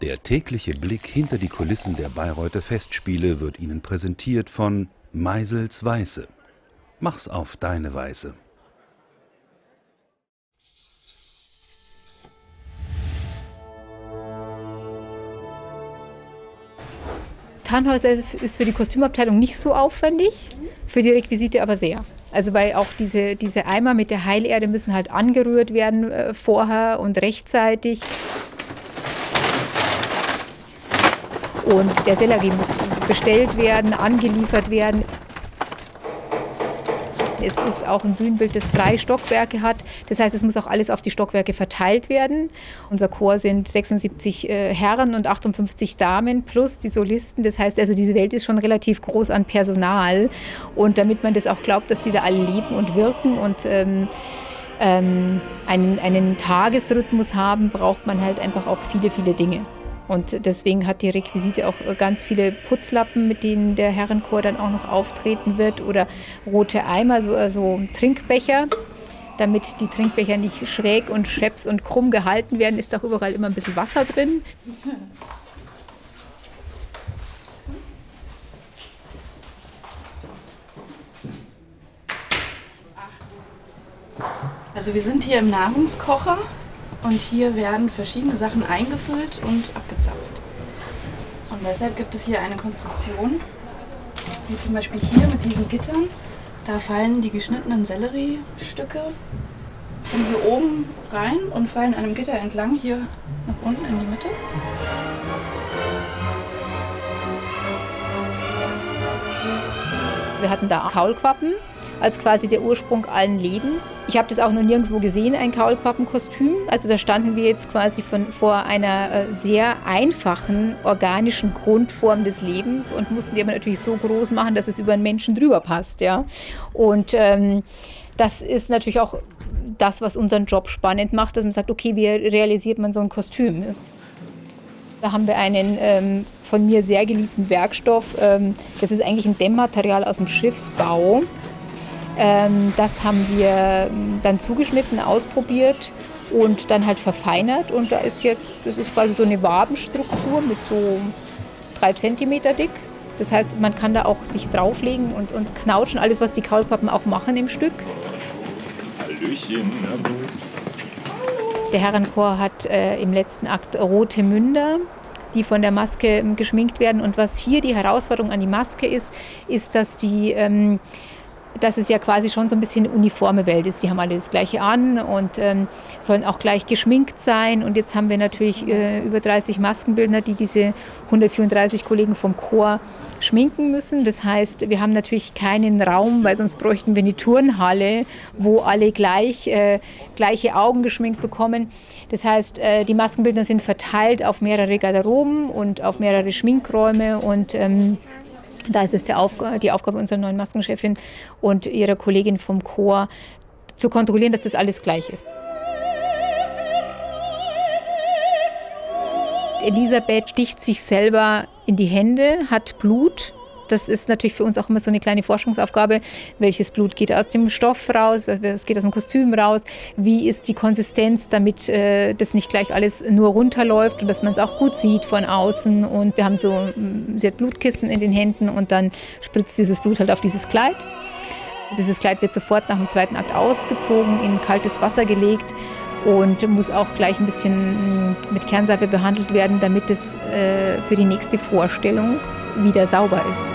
Der tägliche Blick hinter die Kulissen der Bayreuther Festspiele wird Ihnen präsentiert von Meisels Weiße. Mach's auf deine Weise. Tannhäuser ist für die Kostümabteilung nicht so aufwendig, für die Requisite aber sehr. Also weil auch diese, diese Eimer mit der Heilerde müssen halt angerührt werden äh, vorher und rechtzeitig. Und der Sellerie muss bestellt werden, angeliefert werden. Es ist auch ein Bühnenbild, das drei Stockwerke hat. Das heißt, es muss auch alles auf die Stockwerke verteilt werden. Unser Chor sind 76 äh, Herren und 58 Damen plus die Solisten. Das heißt, also diese Welt ist schon relativ groß an Personal. Und damit man das auch glaubt, dass die da alle leben und wirken und ähm, ähm, einen, einen Tagesrhythmus haben, braucht man halt einfach auch viele, viele Dinge. Und deswegen hat die Requisite auch ganz viele Putzlappen, mit denen der Herrenchor dann auch noch auftreten wird oder rote Eimer, so also Trinkbecher. Damit die Trinkbecher nicht schräg und scheps und krumm gehalten werden, ist auch überall immer ein bisschen Wasser drin. Also wir sind hier im Nahrungskocher und hier werden verschiedene Sachen eingefüllt und abgezapft. Und deshalb gibt es hier eine Konstruktion, wie zum Beispiel hier mit diesen Gittern. Da fallen die geschnittenen Selleriestücke von hier oben rein und fallen einem Gitter entlang hier nach unten in die Mitte. Wir hatten da Kaulquappen als quasi der Ursprung allen Lebens. Ich habe das auch noch nirgendwo gesehen, ein Kaulquappenkostüm. Also da standen wir jetzt quasi von, vor einer äh, sehr einfachen organischen Grundform des Lebens und mussten die aber natürlich so groß machen, dass es über einen Menschen drüber passt. Ja? Und ähm, das ist natürlich auch das, was unseren Job spannend macht, dass man sagt, okay, wie realisiert man so ein Kostüm? Da haben wir einen ähm, von mir sehr geliebten Werkstoff. Ähm, das ist eigentlich ein Dämmmaterial aus dem Schiffsbau. Ähm, das haben wir dann zugeschnitten, ausprobiert und dann halt verfeinert. Und da ist jetzt, das ist quasi so eine Wabenstruktur mit so drei Zentimeter dick. Das heißt, man kann da auch sich drauflegen und, und knautschen, alles, was die Kaulquappen auch machen im Stück. Hallöchen. Der Herrenchor hat äh, im letzten Akt rote Münder die von der Maske ähm, geschminkt werden. Und was hier die Herausforderung an die Maske ist, ist, dass die ähm, dass es ja quasi schon so ein bisschen eine uniforme Welt ist. Die haben alle das Gleiche an und ähm, sollen auch gleich geschminkt sein. Und jetzt haben wir natürlich äh, über 30 Maskenbildner, die diese 134 Kollegen vom Chor schminken müssen. Das heißt, wir haben natürlich keinen Raum, weil sonst bräuchten wir eine Turnhalle, wo alle gleich äh, gleiche Augen geschminkt bekommen. Das heißt, äh, die Maskenbildner sind verteilt auf mehrere Garderoben und auf mehrere Schminkräume und ähm, da ist es Aufg die Aufgabe unserer neuen Maskenchefin und ihrer Kollegin vom Chor, zu kontrollieren, dass das alles gleich ist. Elisabeth sticht sich selber in die Hände, hat Blut das ist natürlich für uns auch immer so eine kleine Forschungsaufgabe. Welches Blut geht aus dem Stoff raus? Was geht aus dem Kostüm raus? Wie ist die Konsistenz, damit äh, das nicht gleich alles nur runterläuft und dass man es auch gut sieht von außen? Und wir haben so, mm, sie hat Blutkissen in den Händen und dann spritzt dieses Blut halt auf dieses Kleid. Dieses Kleid wird sofort nach dem zweiten Akt ausgezogen, in kaltes Wasser gelegt und muss auch gleich ein bisschen mm, mit Kernseife behandelt werden, damit es äh, für die nächste Vorstellung wieder sauber ist.